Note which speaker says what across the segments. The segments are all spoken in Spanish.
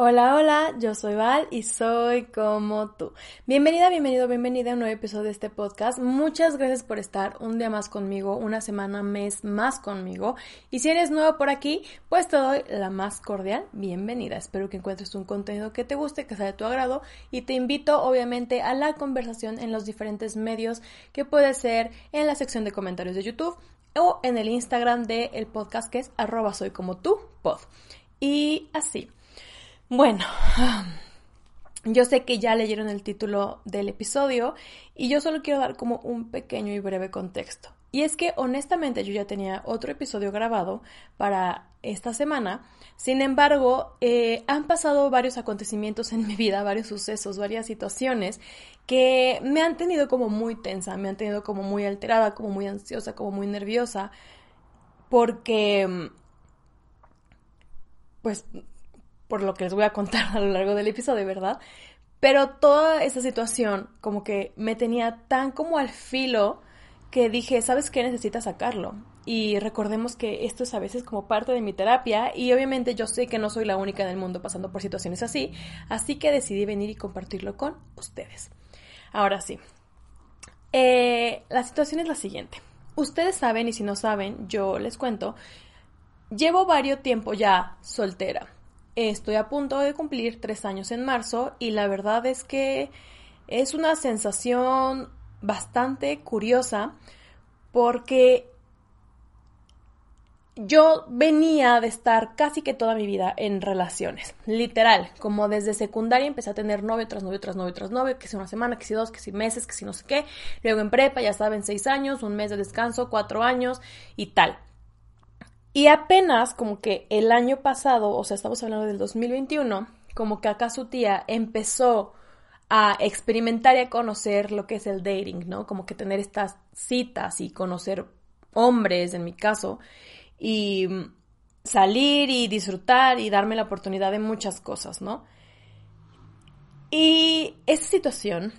Speaker 1: Hola, hola, yo soy Val y soy como tú. Bienvenida, bienvenido, bienvenida a un nuevo episodio de este podcast. Muchas gracias por estar un día más conmigo, una semana, mes más conmigo. Y si eres nuevo por aquí, pues te doy la más cordial bienvenida. Espero que encuentres un contenido que te guste, que sea de tu agrado y te invito obviamente a la conversación en los diferentes medios que puede ser en la sección de comentarios de YouTube o en el Instagram del el podcast que es arroba soy como tú pod. Y así. Bueno, yo sé que ya leyeron el título del episodio y yo solo quiero dar como un pequeño y breve contexto. Y es que honestamente yo ya tenía otro episodio grabado para esta semana. Sin embargo, eh, han pasado varios acontecimientos en mi vida, varios sucesos, varias situaciones que me han tenido como muy tensa, me han tenido como muy alterada, como muy ansiosa, como muy nerviosa, porque pues por lo que les voy a contar a lo largo del episodio, ¿verdad? Pero toda esa situación como que me tenía tan como al filo que dije, ¿sabes qué? Necesitas sacarlo. Y recordemos que esto es a veces como parte de mi terapia y obviamente yo sé que no soy la única en el mundo pasando por situaciones así, así que decidí venir y compartirlo con ustedes. Ahora sí, eh, la situación es la siguiente. Ustedes saben y si no saben, yo les cuento, llevo varios tiempo ya soltera. Estoy a punto de cumplir tres años en marzo y la verdad es que es una sensación bastante curiosa porque yo venía de estar casi que toda mi vida en relaciones, literal, como desde secundaria empecé a tener novio tras novio tras novio tras novio, que si una semana, que si dos, que si meses, que si no sé qué, luego en prepa, ya saben, seis años, un mes de descanso, cuatro años y tal. Y apenas como que el año pasado, o sea, estamos hablando del 2021, como que acá su tía empezó a experimentar y a conocer lo que es el dating, ¿no? Como que tener estas citas y conocer hombres, en mi caso, y salir y disfrutar y darme la oportunidad de muchas cosas, ¿no? Y esa situación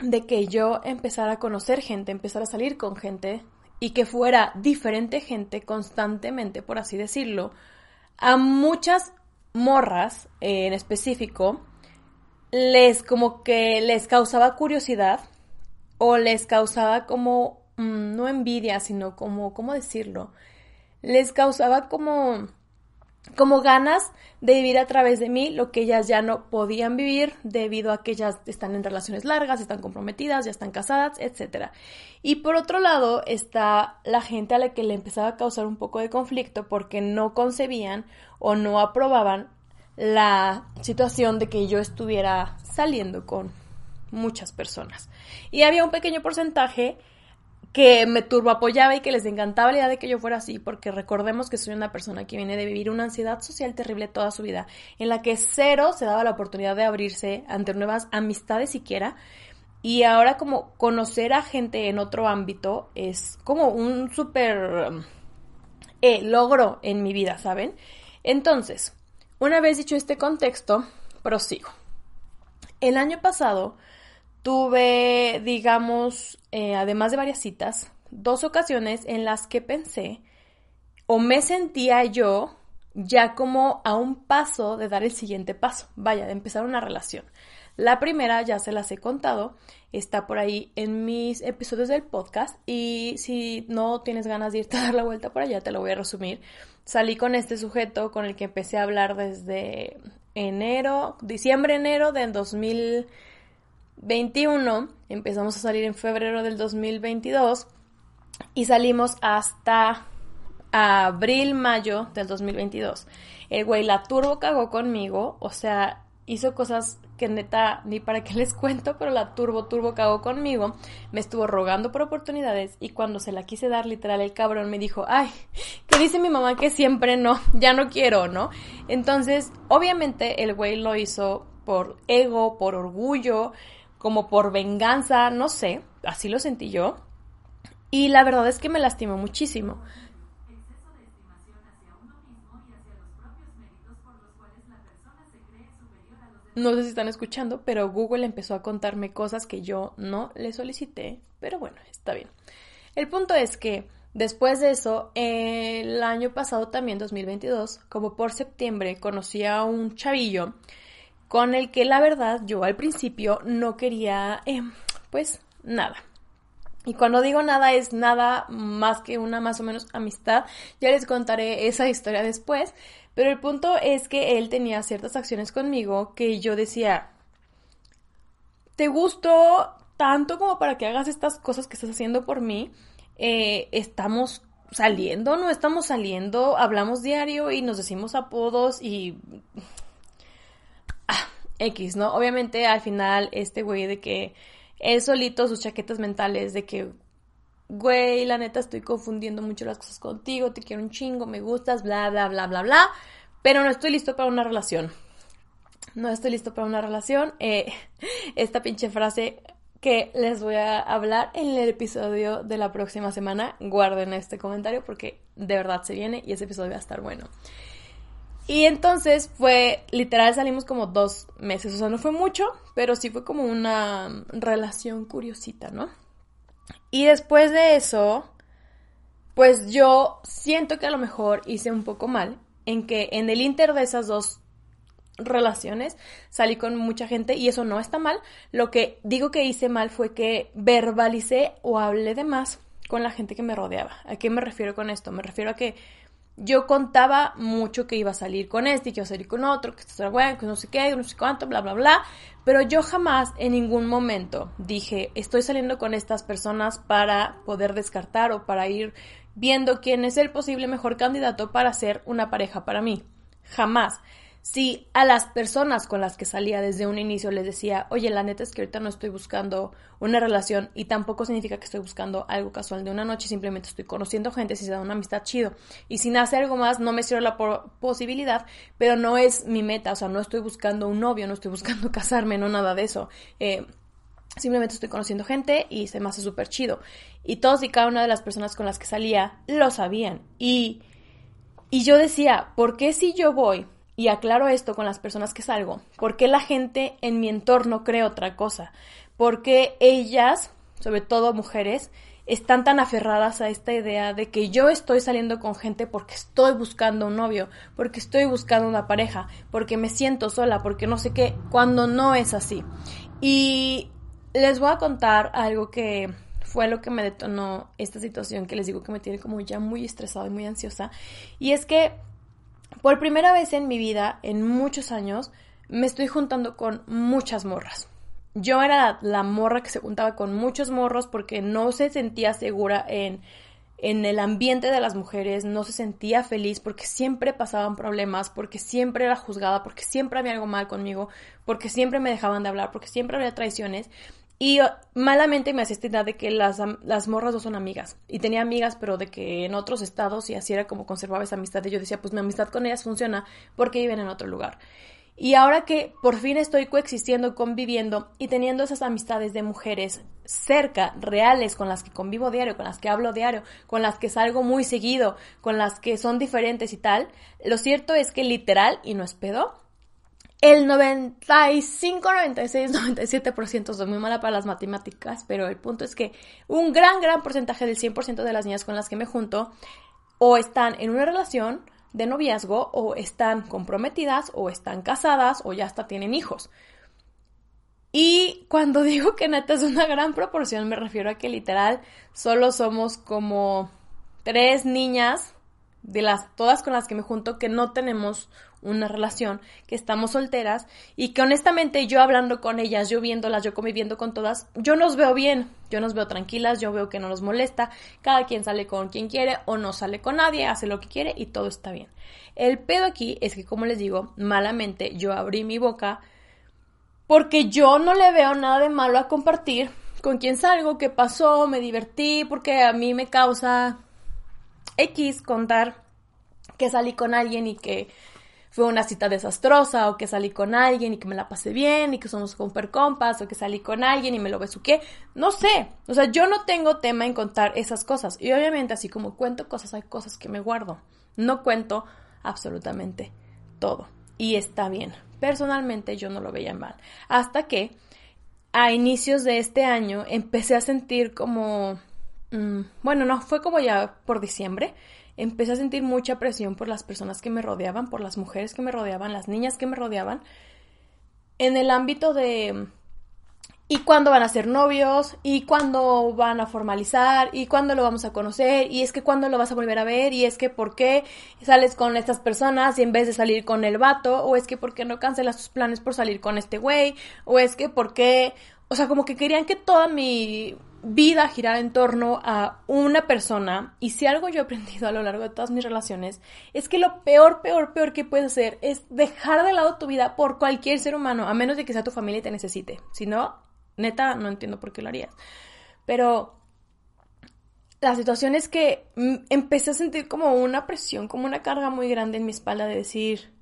Speaker 1: de que yo empezara a conocer gente, empezar a salir con gente, y que fuera diferente gente constantemente, por así decirlo, a muchas morras eh, en específico les como que les causaba curiosidad o les causaba como mm, no envidia, sino como cómo decirlo, les causaba como como ganas de vivir a través de mí lo que ellas ya no podían vivir debido a que ellas están en relaciones largas, están comprometidas, ya están casadas, etc. Y por otro lado está la gente a la que le empezaba a causar un poco de conflicto porque no concebían o no aprobaban la situación de que yo estuviera saliendo con muchas personas. Y había un pequeño porcentaje que me turbo apoyaba y que les encantaba la idea de que yo fuera así, porque recordemos que soy una persona que viene de vivir una ansiedad social terrible toda su vida, en la que cero se daba la oportunidad de abrirse ante nuevas amistades siquiera, y ahora como conocer a gente en otro ámbito es como un súper eh, logro en mi vida, ¿saben? Entonces, una vez dicho este contexto, prosigo. El año pasado tuve, digamos, eh, además de varias citas, dos ocasiones en las que pensé o me sentía yo ya como a un paso de dar el siguiente paso, vaya, de empezar una relación. La primera ya se las he contado, está por ahí en mis episodios del podcast y si no tienes ganas de irte a dar la vuelta por allá, te lo voy a resumir. Salí con este sujeto con el que empecé a hablar desde enero, diciembre, enero del 2000 21, empezamos a salir en febrero del 2022 y salimos hasta abril, mayo del 2022. El güey la turbo cagó conmigo, o sea, hizo cosas que neta ni para qué les cuento, pero la turbo turbo cagó conmigo, me estuvo rogando por oportunidades y cuando se la quise dar literal el cabrón me dijo, ay, que dice mi mamá que siempre no, ya no quiero, ¿no? Entonces, obviamente el güey lo hizo por ego, por orgullo, como por venganza, no sé, así lo sentí yo. Y la verdad es que me lastimó muchísimo. No sé si están escuchando, pero Google empezó a contarme cosas que yo no le solicité, pero bueno, está bien. El punto es que después de eso, el año pasado también, 2022, como por septiembre, conocí a un chavillo con el que la verdad yo al principio no quería, eh, pues nada. Y cuando digo nada es nada más que una más o menos amistad. Ya les contaré esa historia después. Pero el punto es que él tenía ciertas acciones conmigo que yo decía, te gustó tanto como para que hagas estas cosas que estás haciendo por mí. Eh, estamos saliendo, no estamos saliendo, hablamos diario y nos decimos apodos y... X, ¿no? Obviamente al final este güey de que él solito sus chaquetas mentales de que, güey, la neta estoy confundiendo mucho las cosas contigo, te quiero un chingo, me gustas, bla, bla, bla, bla, bla, pero no estoy listo para una relación. No estoy listo para una relación. Eh, esta pinche frase que les voy a hablar en el episodio de la próxima semana. Guarden este comentario porque de verdad se viene y ese episodio va a estar bueno. Y entonces fue, literal salimos como dos meses, o sea, no fue mucho, pero sí fue como una relación curiosita, ¿no? Y después de eso, pues yo siento que a lo mejor hice un poco mal en que en el inter de esas dos relaciones salí con mucha gente y eso no está mal. Lo que digo que hice mal fue que verbalicé o hablé de más con la gente que me rodeaba. ¿A qué me refiero con esto? Me refiero a que yo contaba mucho que iba a salir con este y que iba a salir con otro, que esto era bueno, que no sé qué, no sé cuánto, bla, bla, bla. Pero yo jamás en ningún momento dije, estoy saliendo con estas personas para poder descartar o para ir viendo quién es el posible mejor candidato para ser una pareja para mí. Jamás si a las personas con las que salía desde un inicio les decía, oye, la neta es que ahorita no estoy buscando una relación y tampoco significa que estoy buscando algo casual de una noche, simplemente estoy conociendo gente, si se da una amistad chido. Y si nace algo más, no me cierro la posibilidad, pero no es mi meta, o sea, no estoy buscando un novio, no estoy buscando casarme, no nada de eso. Eh, simplemente estoy conociendo gente y se me hace súper chido. Y todos y cada una de las personas con las que salía lo sabían. Y, y yo decía, ¿por qué si yo voy y aclaro esto con las personas que salgo, ¿por qué la gente en mi entorno cree otra cosa? ¿Por qué ellas, sobre todo mujeres, están tan aferradas a esta idea de que yo estoy saliendo con gente porque estoy buscando un novio, porque estoy buscando una pareja, porque me siento sola, porque no sé qué, cuando no es así. Y les voy a contar algo que fue lo que me detonó esta situación que les digo que me tiene como ya muy estresada y muy ansiosa. Y es que por primera vez en mi vida, en muchos años, me estoy juntando con muchas morras. Yo era la, morra que se juntaba con muchos morros porque no se sentía segura en, en el ambiente de las mujeres, no se sentía feliz porque siempre pasaban problemas, porque siempre era juzgada, porque siempre había algo mal conmigo, porque siempre me dejaban de hablar, porque siempre había traiciones. Y malamente me hacía esta idea de que las, las morras no son amigas. Y tenía amigas, pero de que en otros estados, y así era como conservaba esa amistad. Y yo decía, pues mi amistad con ellas funciona porque viven en otro lugar. Y ahora que por fin estoy coexistiendo, conviviendo y teniendo esas amistades de mujeres cerca, reales, con las que convivo diario, con las que hablo diario, con las que salgo muy seguido, con las que son diferentes y tal, lo cierto es que literal, y no es pedo, el 95, 96, 97% soy muy mala para las matemáticas, pero el punto es que un gran, gran porcentaje del 100% de las niñas con las que me junto o están en una relación de noviazgo o están comprometidas o están casadas o ya hasta tienen hijos. Y cuando digo que neta es una gran proporción, me refiero a que literal solo somos como tres niñas de las todas con las que me junto que no tenemos una relación, que estamos solteras y que honestamente yo hablando con ellas, yo viéndolas, yo conviviendo con todas, yo nos veo bien, yo nos veo tranquilas, yo veo que no nos molesta, cada quien sale con quien quiere o no sale con nadie, hace lo que quiere y todo está bien. El pedo aquí es que, como les digo, malamente yo abrí mi boca porque yo no le veo nada de malo a compartir con quién salgo, qué pasó, me divertí, porque a mí me causa X contar que salí con alguien y que fue una cita desastrosa, o que salí con alguien y que me la pasé bien, y que somos super compas, o que salí con alguien y me lo besuqué. No sé. O sea, yo no tengo tema en contar esas cosas. Y obviamente, así como cuento cosas, hay cosas que me guardo. No cuento absolutamente todo. Y está bien. Personalmente yo no lo veía mal. Hasta que a inicios de este año empecé a sentir como... Mm, bueno, no, fue como ya por diciembre. Empecé a sentir mucha presión por las personas que me rodeaban, por las mujeres que me rodeaban, las niñas que me rodeaban, en el ámbito de y cuándo van a ser novios, y cuándo van a formalizar, y cuándo lo vamos a conocer, y es que cuándo lo vas a volver a ver, y es que por qué sales con estas personas y en vez de salir con el vato, o es que por qué no cancelas tus planes por salir con este güey, o es que por qué, o sea, como que querían que toda mi vida girara en torno a una persona, y si algo yo he aprendido a lo largo de todas mis relaciones, es que lo peor, peor, peor que puedes hacer es dejar de lado tu vida por cualquier ser humano, a menos de que sea tu familia y te necesite, si no, Neta, no entiendo por qué lo harías. Pero la situación es que empecé a sentir como una presión, como una carga muy grande en mi espalda de decir,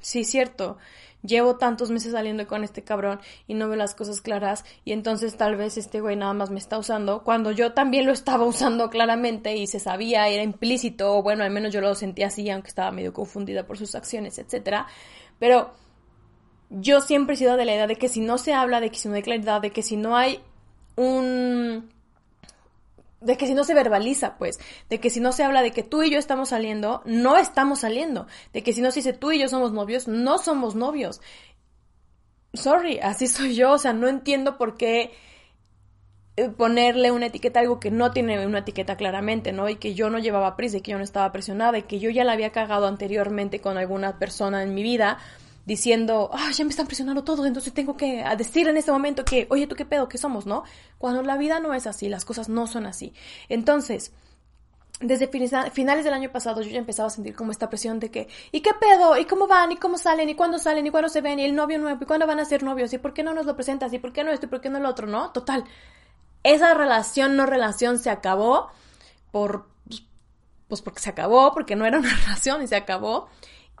Speaker 1: sí, cierto, llevo tantos meses saliendo con este cabrón y no veo las cosas claras y entonces tal vez este güey nada más me está usando cuando yo también lo estaba usando claramente y se sabía, era implícito, o bueno, al menos yo lo sentía así, aunque estaba medio confundida por sus acciones, etcétera. Pero yo siempre he sido de la idea de que si no se habla, de que si no hay claridad, de que si no hay un... de que si no se verbaliza, pues, de que si no se habla de que tú y yo estamos saliendo, no estamos saliendo, de que si no se dice tú y yo somos novios, no somos novios. Sorry, así soy yo, o sea, no entiendo por qué eh, ponerle una etiqueta a algo que no tiene una etiqueta claramente, ¿no? Y que yo no llevaba prisa y que yo no estaba presionada y que yo ya la había cagado anteriormente con alguna persona en mi vida diciendo, ah, ya me están presionando todos, entonces tengo que decir en este momento que, oye, ¿tú qué pedo? ¿Qué somos? ¿No? Cuando la vida no es así, las cosas no son así. Entonces, desde finales del año pasado yo ya empezaba a sentir como esta presión de que, ¿y qué pedo? ¿Y cómo van? ¿Y cómo salen? ¿Y cuándo salen? ¿Y cuándo se ven? ¿Y el novio nuevo? ¿Y cuándo van a ser novios? ¿Y por qué no nos lo presentas? ¿Y por qué no esto? ¿Y por qué no lo otro? ¿No? Total. Esa relación, no relación, se acabó por, pues porque se acabó, porque no era una relación y se acabó.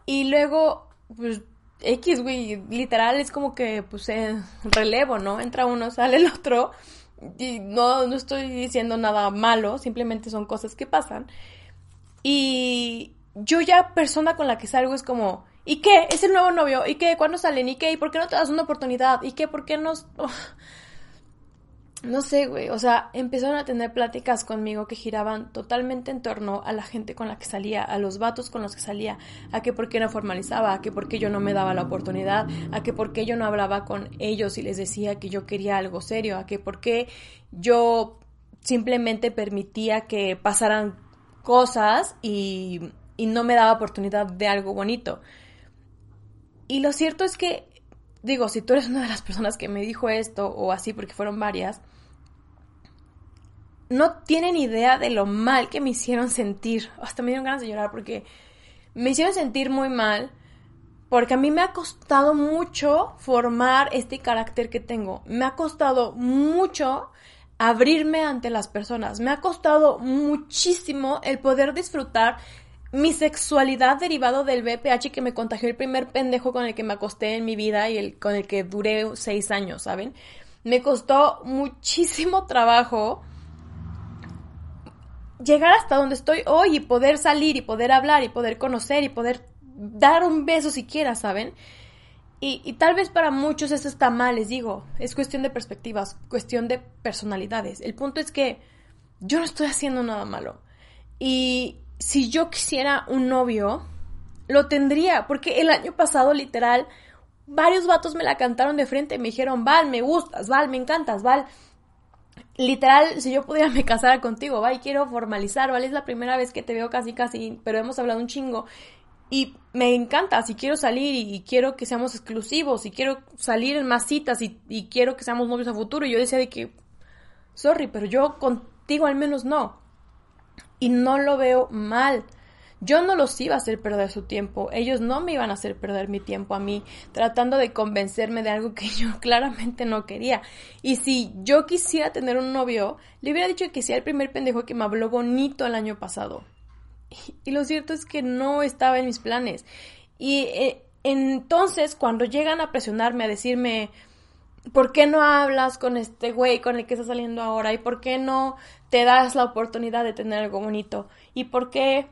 Speaker 1: Y luego, pues X, güey, literal es como que, pues, eh, relevo, ¿no? Entra uno, sale el otro. Y no, no estoy diciendo nada malo, simplemente son cosas que pasan. Y yo ya, persona con la que salgo, es como, ¿y qué? ¿Es el nuevo novio? ¿Y qué? ¿Cuándo salen? ¿Y qué? ¿Y por qué no te das una oportunidad? ¿Y qué? ¿Por qué no...? no sé, güey, o sea, empezaron a tener pláticas conmigo que giraban totalmente en torno a la gente con la que salía, a los vatos con los que salía, a que por qué no formalizaba, a que por qué yo no me daba la oportunidad, a que por qué yo no hablaba con ellos y les decía que yo quería algo serio, a que por qué yo simplemente permitía que pasaran cosas y, y no me daba oportunidad de algo bonito. Y lo cierto es que digo, si tú eres una de las personas que me dijo esto o así, porque fueron varias, no tienen idea de lo mal que me hicieron sentir. Hasta me dieron ganas de llorar porque me hicieron sentir muy mal. Porque a mí me ha costado mucho formar este carácter que tengo. Me ha costado mucho abrirme ante las personas. Me ha costado muchísimo el poder disfrutar mi sexualidad derivado del BPH que me contagió el primer pendejo con el que me acosté en mi vida y el con el que duré seis años, ¿saben? Me costó muchísimo trabajo llegar hasta donde estoy hoy y poder salir y poder hablar y poder conocer y poder dar un beso siquiera, ¿saben? Y, y, tal vez para muchos eso está mal, les digo, es cuestión de perspectivas, cuestión de personalidades. El punto es que yo no estoy haciendo nada malo. Y si yo quisiera un novio, lo tendría, porque el año pasado literal, varios vatos me la cantaron de frente, me dijeron, Val, me gustas, Val, me encantas, Val, literal, si yo pudiera me casara contigo, va, y quiero formalizar, vale, es la primera vez que te veo casi casi, pero hemos hablado un chingo. Y me encanta, si quiero salir y, quiero que seamos exclusivos, y quiero salir en más citas y, y quiero que seamos novios a futuro. Y yo decía de que, sorry, pero yo contigo al menos no. Y no lo veo mal. Yo no los iba a hacer perder su tiempo, ellos no me iban a hacer perder mi tiempo a mí, tratando de convencerme de algo que yo claramente no quería. Y si yo quisiera tener un novio, le hubiera dicho que sea el primer pendejo que me habló bonito el año pasado. Y, lo cierto es que no estaba en mis planes. Y eh, entonces, cuando llegan a presionarme, a decirme, ¿por qué no hablas con este güey con el que estás saliendo ahora? ¿Y por qué no te das la oportunidad de tener algo bonito? ¿Y por qué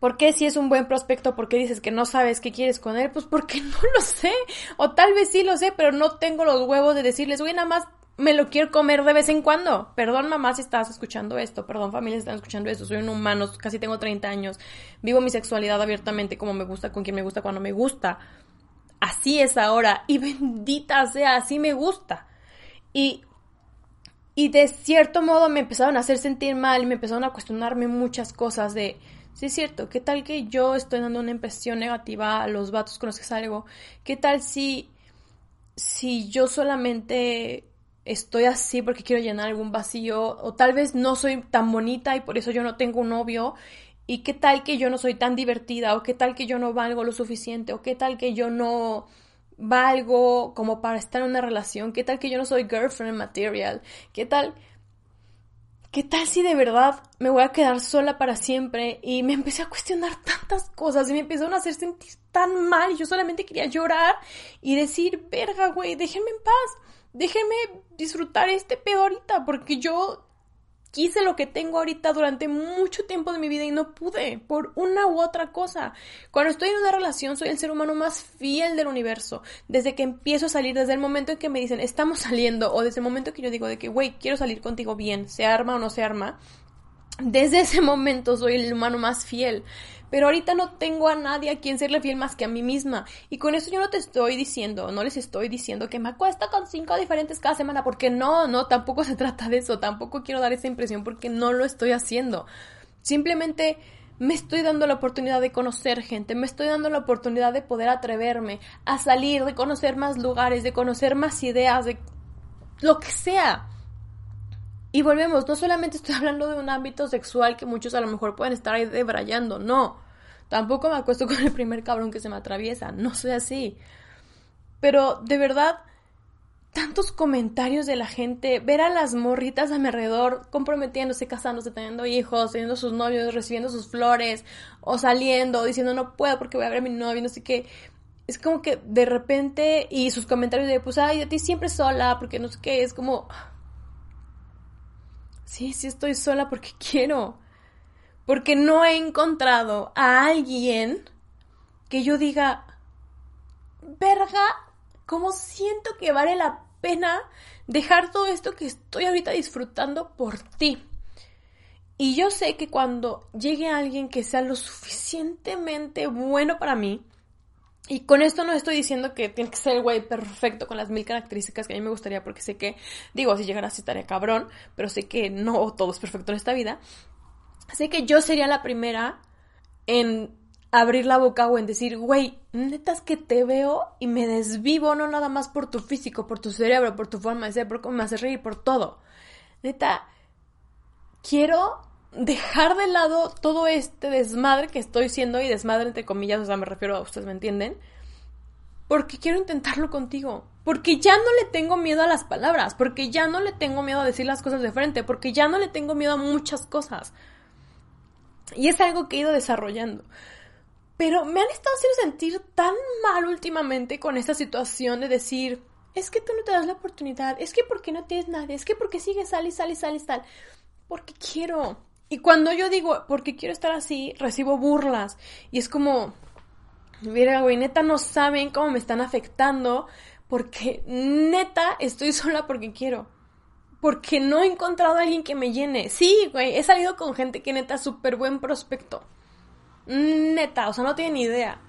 Speaker 1: ¿Por qué si es un buen prospecto, por qué dices que no sabes qué quieres con él? Pues porque no lo sé. O tal vez sí lo sé, pero no tengo los huevos de decirles, güey, nada más me lo quiero comer de vez en cuando. Perdón mamá si estás escuchando esto, perdón familia si están escuchando esto, soy un humano, casi tengo 30 años, vivo mi sexualidad abiertamente como me gusta, con quien me gusta, cuando me gusta. Así es ahora y bendita sea, así me gusta. Y y de cierto modo me empezaron a hacer sentir mal y me empezaron a cuestionarme muchas cosas de Sí, es cierto. ¿Qué tal que yo estoy dando una impresión negativa a los vatos con los que salgo? ¿Qué tal si, si yo solamente estoy así porque quiero llenar algún vacío? O tal vez no soy tan bonita y por eso yo no tengo un novio. ¿Y qué tal que yo no soy tan divertida? ¿O qué tal que yo no valgo lo suficiente? ¿O qué tal que yo no valgo como para estar en una relación? ¿Qué tal que yo no soy girlfriend material? ¿Qué tal? ¿qué tal si de verdad me voy a quedar sola para siempre? Y me empecé a cuestionar tantas cosas y me empezaron a hacer sentir tan mal y yo solamente quería llorar y decir, verga, güey, déjenme en paz, déjenme disfrutar este pedo ahorita porque yo quise lo que tengo ahorita durante mucho tiempo de mi vida y no pude por una u otra cosa. Cuando estoy en una relación soy el ser humano más fiel del universo. Desde que empiezo a salir, desde el momento en que me dicen estamos saliendo o desde el momento que yo digo de que, güey, quiero salir contigo bien, se arma o no se arma, desde ese momento soy el humano más fiel pero ahorita no tengo a nadie a quien serle fiel más que a mí misma. Y con eso yo no te estoy diciendo, no les estoy diciendo que me acuesto con cinco diferentes cada semana, porque no, no, tampoco se trata de eso, tampoco quiero dar esa impresión porque no lo estoy haciendo. Simplemente me estoy dando la oportunidad de conocer gente, me estoy dando la oportunidad de poder atreverme a salir, de conocer más lugares, de conocer más ideas, de lo que sea. Y volvemos, no solamente estoy hablando de un ámbito sexual que muchos a lo mejor pueden estar ahí debrayando, no. Tampoco me acuesto con el primer cabrón que se me atraviesa, no soy así. Pero de verdad, tantos comentarios de la gente, ver a las morritas a mi alrededor comprometiéndose, casándose, teniendo hijos, teniendo sus novios, recibiendo sus flores, o saliendo, diciendo no puedo porque voy a ver a mi novio, no sé qué. Es como que de repente, y sus comentarios de pues ay, a ti siempre sola, porque no sé qué, es como Sí, sí estoy sola porque quiero. Porque no he encontrado a alguien que yo diga, verga, como siento que vale la pena dejar todo esto que estoy ahorita disfrutando por ti. Y yo sé que cuando llegue alguien que sea lo suficientemente bueno para mí, y con esto no estoy diciendo que tiene que ser el güey perfecto con las mil características que a mí me gustaría, porque sé que, digo, si llegara así estaría cabrón, pero sé que no todo es perfecto en esta vida. Sé que yo sería la primera en abrir la boca o en decir, güey, neta es que te veo y me desvivo, no nada más por tu físico, por tu cerebro, por tu forma de ser, por cómo me haces reír, por todo. Neta, quiero dejar de lado todo este desmadre que estoy siendo y desmadre entre comillas, o sea, me refiero a ustedes, ¿me entienden? Porque quiero intentarlo contigo. Porque ya no le tengo miedo a las palabras, porque ya no le tengo miedo a decir las cosas de frente, porque ya no le tengo miedo a muchas cosas. Y es algo que he ido desarrollando. Pero me han estado haciendo sentir tan mal últimamente con esta situación de decir, es que tú no te das la oportunidad, es que porque no tienes nadie, es que porque sigues sal y sal y sal. Porque quiero, y cuando yo digo, porque quiero estar así, recibo burlas. Y es como, mira, güey, neta no saben cómo me están afectando. Porque neta estoy sola porque quiero. Porque no he encontrado a alguien que me llene. Sí, güey, he salido con gente que neta súper buen prospecto. Neta, o sea, no tienen idea.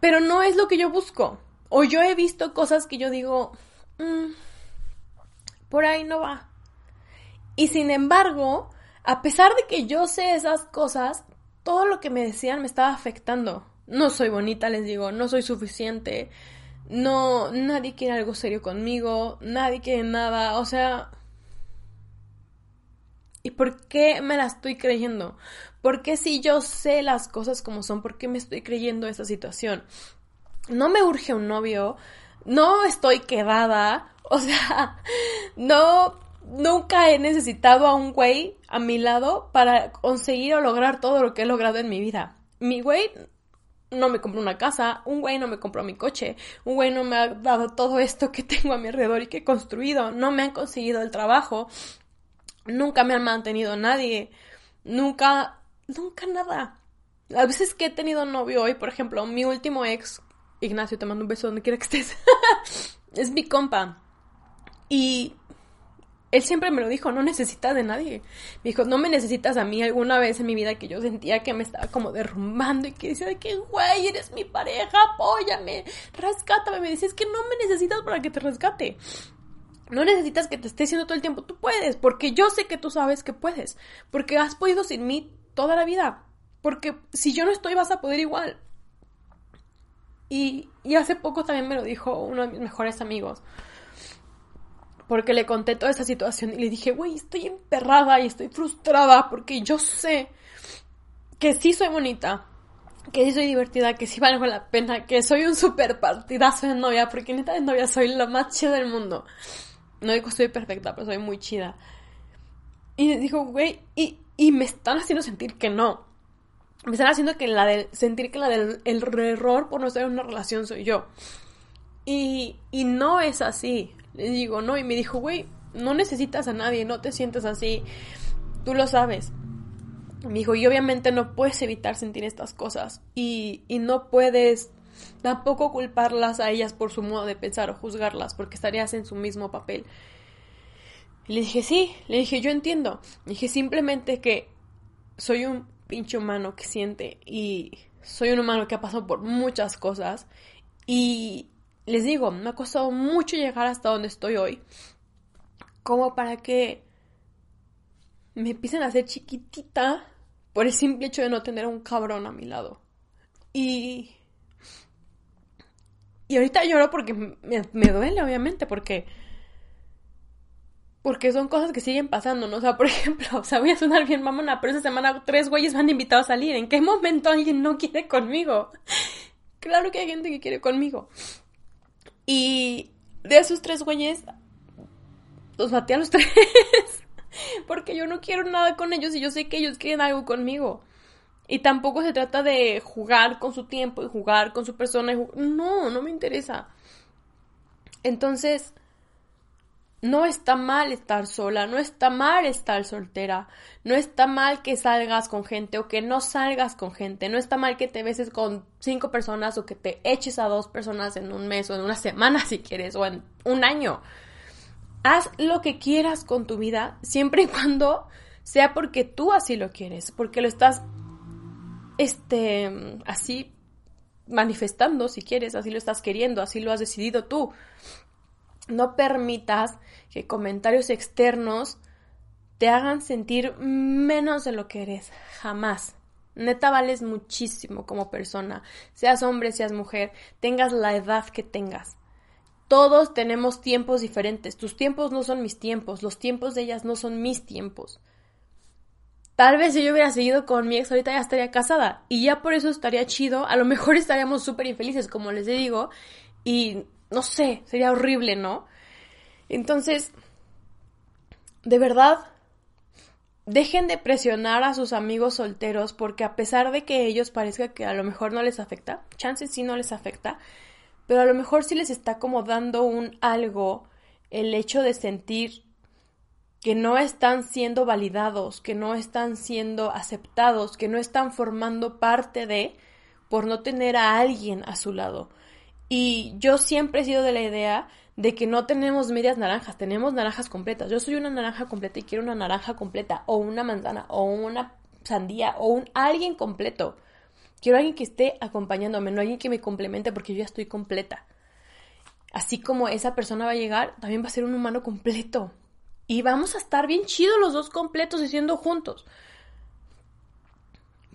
Speaker 1: Pero no es lo que yo busco. O yo he visto cosas que yo digo, mm, por ahí no va. Y sin embargo, a pesar de que yo sé esas cosas, todo lo que me decían me estaba afectando. No soy bonita, les digo, no soy suficiente. No, nadie quiere algo serio conmigo, nadie quiere nada, o sea... ¿Y por qué me la estoy creyendo? ¿Por qué si yo sé las cosas como son, por qué me estoy creyendo esta situación? No me urge un novio, no estoy quedada, o sea, no, nunca he necesitado a un güey a mi lado para conseguir o lograr todo lo que he logrado en mi vida. Mi güey no me compró una casa, un güey no me compró mi coche, un güey no me ha dado todo esto que tengo a mi alrededor y que he construido, no me han conseguido el trabajo, nunca me han mantenido nadie, nunca, nunca nada. A veces que he tenido novio hoy, por ejemplo, mi último ex, Ignacio, te mando un beso donde quiera que estés, es mi compa. Y él siempre me lo dijo, no necesitas de nadie. Me dijo, no me necesitas a mí alguna vez en mi vida que yo sentía que me estaba como derrumbando y que decía, que güey, eres mi pareja, apóyame, rescátame. Me dice, es que no me necesitas para que te rescate. No necesitas que te esté diciendo todo el tiempo, tú puedes, porque yo sé que tú sabes que puedes, porque has podido sin mí toda la vida, porque si yo no estoy vas a poder igual. Y, y hace poco también me lo dijo uno de mis mejores amigos porque le conté toda esa situación y le dije, güey, estoy emperrada y estoy frustrada porque yo sé que sí soy bonita, que sí soy divertida, que sí valgo la pena, que soy un super partidazo de novia, porque neta de novia soy la más chida del mundo. No digo soy perfecta, pero soy muy chida. Y dijo, güey, y, y me están haciendo sentir que no. Me están haciendo que la del, sentir que la del el error por no estar en una relación soy yo. Y, y no es así. Le digo, no, y me dijo, güey, no necesitas a nadie, no te sientes así, tú lo sabes. Me dijo, y obviamente no puedes evitar sentir estas cosas y, y no puedes tampoco culparlas a ellas por su modo de pensar o juzgarlas, porque estarías en su mismo papel. Le dije, sí, le dije, yo entiendo. Le dije simplemente que soy un pinche humano que siente y soy un humano que ha pasado por muchas cosas y, les digo, me ha costado mucho llegar hasta donde estoy hoy, como para que me empiecen a hacer chiquitita por el simple hecho de no tener a un cabrón a mi lado. Y... Y ahorita lloro porque me, duele, obviamente, porque... Porque son cosas que siguen pasando, ¿no? O sea, por ejemplo, o voy a sonar bien mamona, pero esa semana tres güeyes me han invitado a salir. ¿En qué momento alguien no quiere conmigo? Claro que hay gente que quiere conmigo. Y de esos tres güeyes, los maté a los tres. Porque yo no quiero nada con ellos y yo sé que ellos quieren algo conmigo. Y tampoco se trata de jugar con su tiempo y jugar con su persona. No, no me interesa. Entonces, no está mal estar sola, no está mal estar soltera, no está mal que salgas con gente o que no salgas con gente, no está mal que te beses con cinco personas o que te eches a dos personas en un mes o en una semana si quieres o en un año. Haz lo que quieras con tu vida siempre y cuando sea porque tú así lo quieres, porque lo estás este así manifestando si quieres, así lo estás queriendo, así lo has decidido tú. No permitas que comentarios externos te hagan sentir menos de lo que eres. Jamás. Neta vales muchísimo como persona. Seas hombre, seas mujer, tengas la edad que tengas. Todos tenemos tiempos diferentes. Tus tiempos no son mis tiempos. Los tiempos de ellas no son mis tiempos. Tal vez si yo hubiera seguido con mi ex ahorita ya estaría casada. Y ya por eso estaría chido. A lo mejor estaríamos súper infelices, como les digo. Y no sé, sería horrible, ¿no? Entonces, de verdad, dejen de presionar a sus amigos solteros porque a pesar de que ellos parezca que a lo mejor no les afecta, chances sí no les afecta, pero a lo mejor sí les está como dando un algo el hecho de sentir que no están siendo validados, que no están siendo aceptados, que no están formando parte de por no tener a alguien a su lado. Y yo siempre he sido de la idea de que no tenemos medias naranjas, tenemos naranjas completas. Yo soy una naranja completa y quiero una naranja completa, o una manzana, o una sandía, o un alguien completo. Quiero alguien que esté acompañándome, no alguien que me complemente porque yo ya estoy completa. Así como esa persona va a llegar, también va a ser un humano completo. Y vamos a estar bien chidos los dos completos y siendo juntos.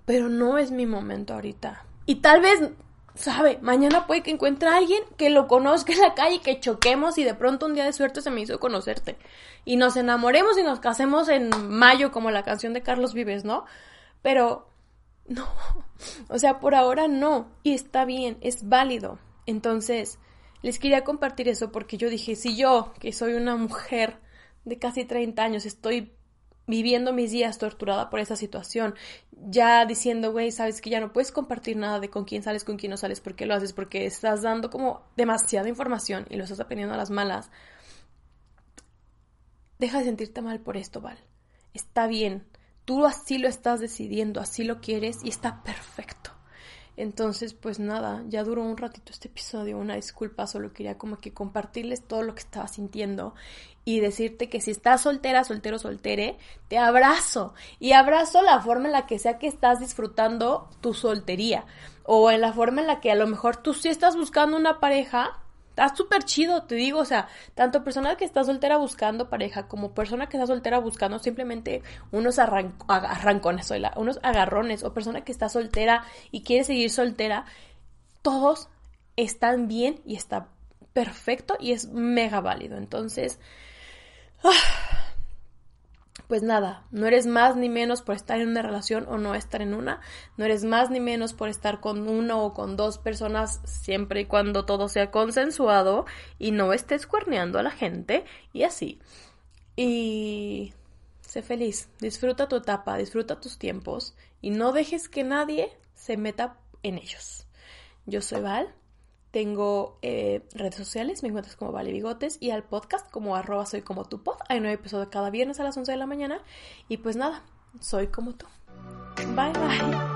Speaker 1: pero no es mi momento ahorita. Y tal vez, sabe, mañana puede que encuentre a alguien que lo conozca en la calle, que choquemos y de pronto un día de suerte se me hizo conocerte. Y nos enamoremos y nos casemos en mayo como la canción de Carlos Vives, ¿no? Pero no, o sea, por ahora no. Y está bien, es válido. Entonces, les quería compartir eso porque yo dije, si yo, que soy una mujer de casi 30 años, estoy viviendo mis días torturada por esa situación, ya diciendo, güey, sabes que ya no puedes compartir nada de con quién sales, con quién no sales, por qué lo haces, porque estás dando como demasiada información y lo estás aprendiendo a las malas. Deja de sentirte mal por esto, Val. Está bien. Tú así lo estás decidiendo, así lo quieres y está perfecto. Entonces, pues nada, ya duró un ratito este episodio, una disculpa, solo quería como que compartirles todo lo que estaba sintiendo y decirte que si estás soltera, soltero, soltere, te abrazo y abrazo la forma en la que sea que estás disfrutando tu soltería o en la forma en la que a lo mejor tú sí estás buscando una pareja Está súper chido, te digo, o sea, tanto persona que está soltera buscando pareja como persona que está soltera buscando simplemente unos arrancones, unos agarrones, o persona que está soltera y quiere seguir soltera, todos están bien y está perfecto y es mega válido. Entonces, ah, pues nada, no eres más ni menos por estar en una relación o no estar en una, no eres más ni menos por estar con uno o con dos personas siempre y cuando todo sea consensuado y no estés cuerneando a la gente y así. Y sé feliz, disfruta tu etapa, disfruta tus tiempos y no dejes que nadie se meta en ellos. Yo soy Val tengo eh, redes sociales, me encuentras como Vale Bigotes y al podcast como arroba soy como tu pod. Hay nuevo episodio cada viernes a las 11 de la mañana. Y pues nada, soy como tú. Bye bye.